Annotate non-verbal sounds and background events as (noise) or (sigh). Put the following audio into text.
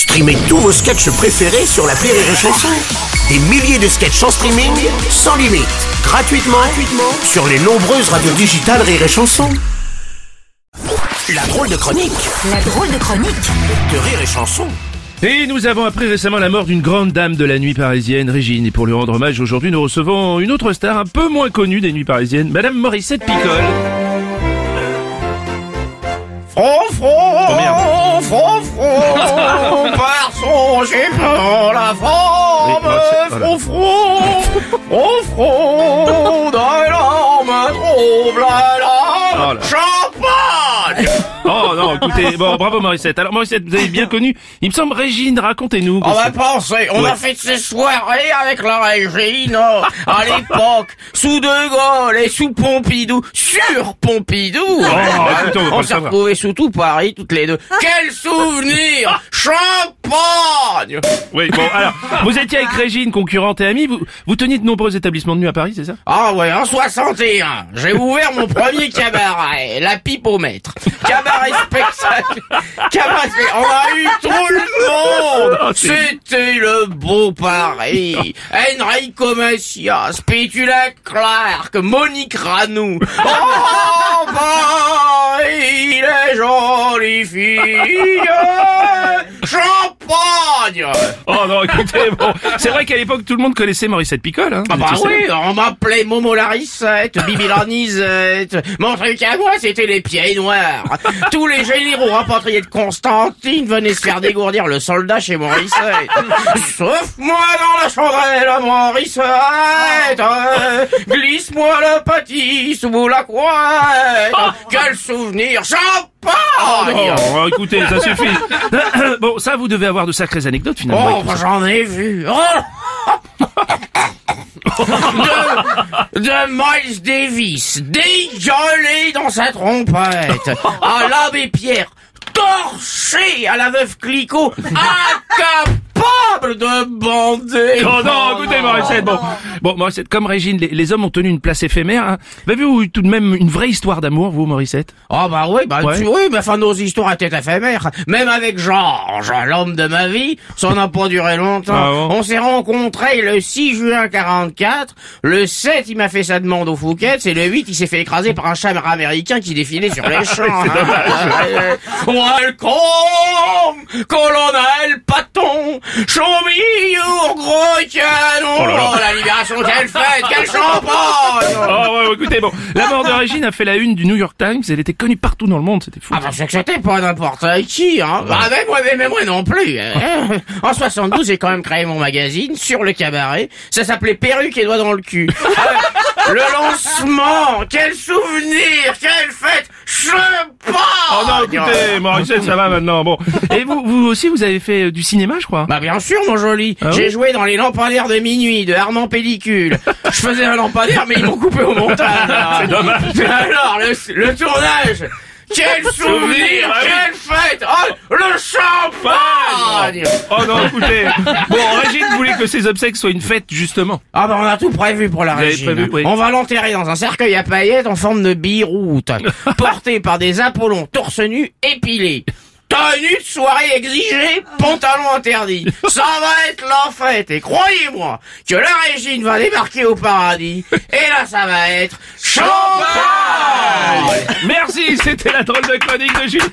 Streamez tous vos sketchs préférés sur la Rire et Chanson. Des milliers de sketchs en streaming, sans limite, gratuitement, gratuitement sur les nombreuses radios digitales Rire et Chanson. La drôle de chronique La drôle de chronique de Rire et Chanson. Et nous avons appris récemment la mort d'une grande dame de la nuit parisienne, Régine. Et pour lui rendre hommage, aujourd'hui, nous recevons une autre star un peu moins connue des nuits parisiennes, Madame Morissette Picole. Merde. front, (laughs) par son peur la forme, Oui, front, front, front, front, d'un larme trouble Oh la (laughs) Oh non, écoutez, bon, bravo Morissette. Alors Morissette, vous avez bien connu, il me semble, Régine, racontez-nous. On va penser, on Ouais. a fait ces soirées avec la Régine, oh, à (laughs) l'époque, sous De Gaulle et sous Pompidou, sur Pompidou. Oh, écoutez, on on s'est retrouvés sous tout Paris, toutes les deux. Quel souvenir (laughs) Champagne Oui, bon, alors, vous étiez avec Régine, concurrente et amie, vous, vous teniez de nombreux établissements de nuit à Paris, c'est ça? Ah ouais, en 61, j'ai ouvert mon premier cabaret, la pipe au maître. Cabaret spectacle. Cabaret spectacle. On a eu tout le monde. C'était le beau Paris. Enrico Macias, Pétula Clark, Monique Ranou. (laughs) Oh, Paris, les jolies filles. (laughs) Champagne. Oh non, écoutez, bon, c'est vrai qu'à l'époque, tout le monde connaissait Morissette Picole, hein. Ah bah oui, on m'appelait Momo Larissette, Bibi Lanisette. Mon truc à moi, c'était les pieds noirs. Tous les généraux rapatriés de Constantine venaient se faire dégourdir le soldat chez Morissette. Sauf moi dans la chandelle, Morissette. Glisse-moi le petit sous la couette. Quel souvenir champagne Oh, écoutez, ça suffit. (coughs) bon, ça, vous devez avoir de sacrées anecdotes, finalement. Oh, bah, j'en ai vu. Oh (laughs) de, de Miles Davis, dégueulé dans sa trompette, (laughs) à l'abbé Pierre, torché à la veuve Clicquot, incapable de bander. Oh non, écoutez, Morissette, bon. Bon, Morissette, comme Régine, les, les hommes ont tenu une place éphémère, hein. Vous avez eu tout de même une vraie histoire d'amour, vous, Morissette Oh bah oui, bah Ouais. tu, oui, mais enfin nos histoires étaient éphémères. Même avec Georges, l'homme de ma vie, ça n'a pas duré longtemps. Ah bon? On s'est rencontrés le 6 juin 44, le 7 il m'a fait sa demande au Fouquet, et le 8 il s'est fait écraser par un chat américain qui défilait sur les (laughs) champs. hein. Welcome, colonel Paton, show me your gros canon. Oh là là. Oh, la libération, quelle fête, quel champagne Oh ouais, écoutez, bon. La mort de Régine a fait la une du New York Times, elle était connue partout dans le monde, c'était fou. Ah bah c'est que c'était pas n'importe qui, hein. Bah même moi, mais moi non plus. hein. (laughs) En 72, j'ai quand même créé mon magazine sur le cabaret. Ça s'appelait Perruque et doigts dans le cul. (laughs) Ah, le lancement, quel souvenir, quelle fête, champagne. Oh non, écoutez, Morissette, ça va maintenant, bon. Et vous, vous aussi, vous avez fait euh, du cinéma, je crois Bah bien sûr, mon joli. Ah J'ai oui joué dans les lampadaires de minuit de Armand Pellicule. (laughs) Je faisais un lampadaire, mais ils m'ont coupé au montage. C'est dommage. Mais alors, le, le tournage. Quel souvenir, ah Oh non, écoutez. Bon, Régine voulait que ses obsèques soient une fête, justement. Ah bah on a tout prévu pour la Vous avez régine. prévu, oui. On va l'enterrer dans un cercueil à paillettes en forme de bille-route, (laughs) porté par des Apollons torse nu épilés. Tenue de soirée exigée, pantalon interdit. Ça va être la fête et croyez-moi que la régine va débarquer au paradis et là ça va être champagne Merci, c'était la drôle de chronique de Julien.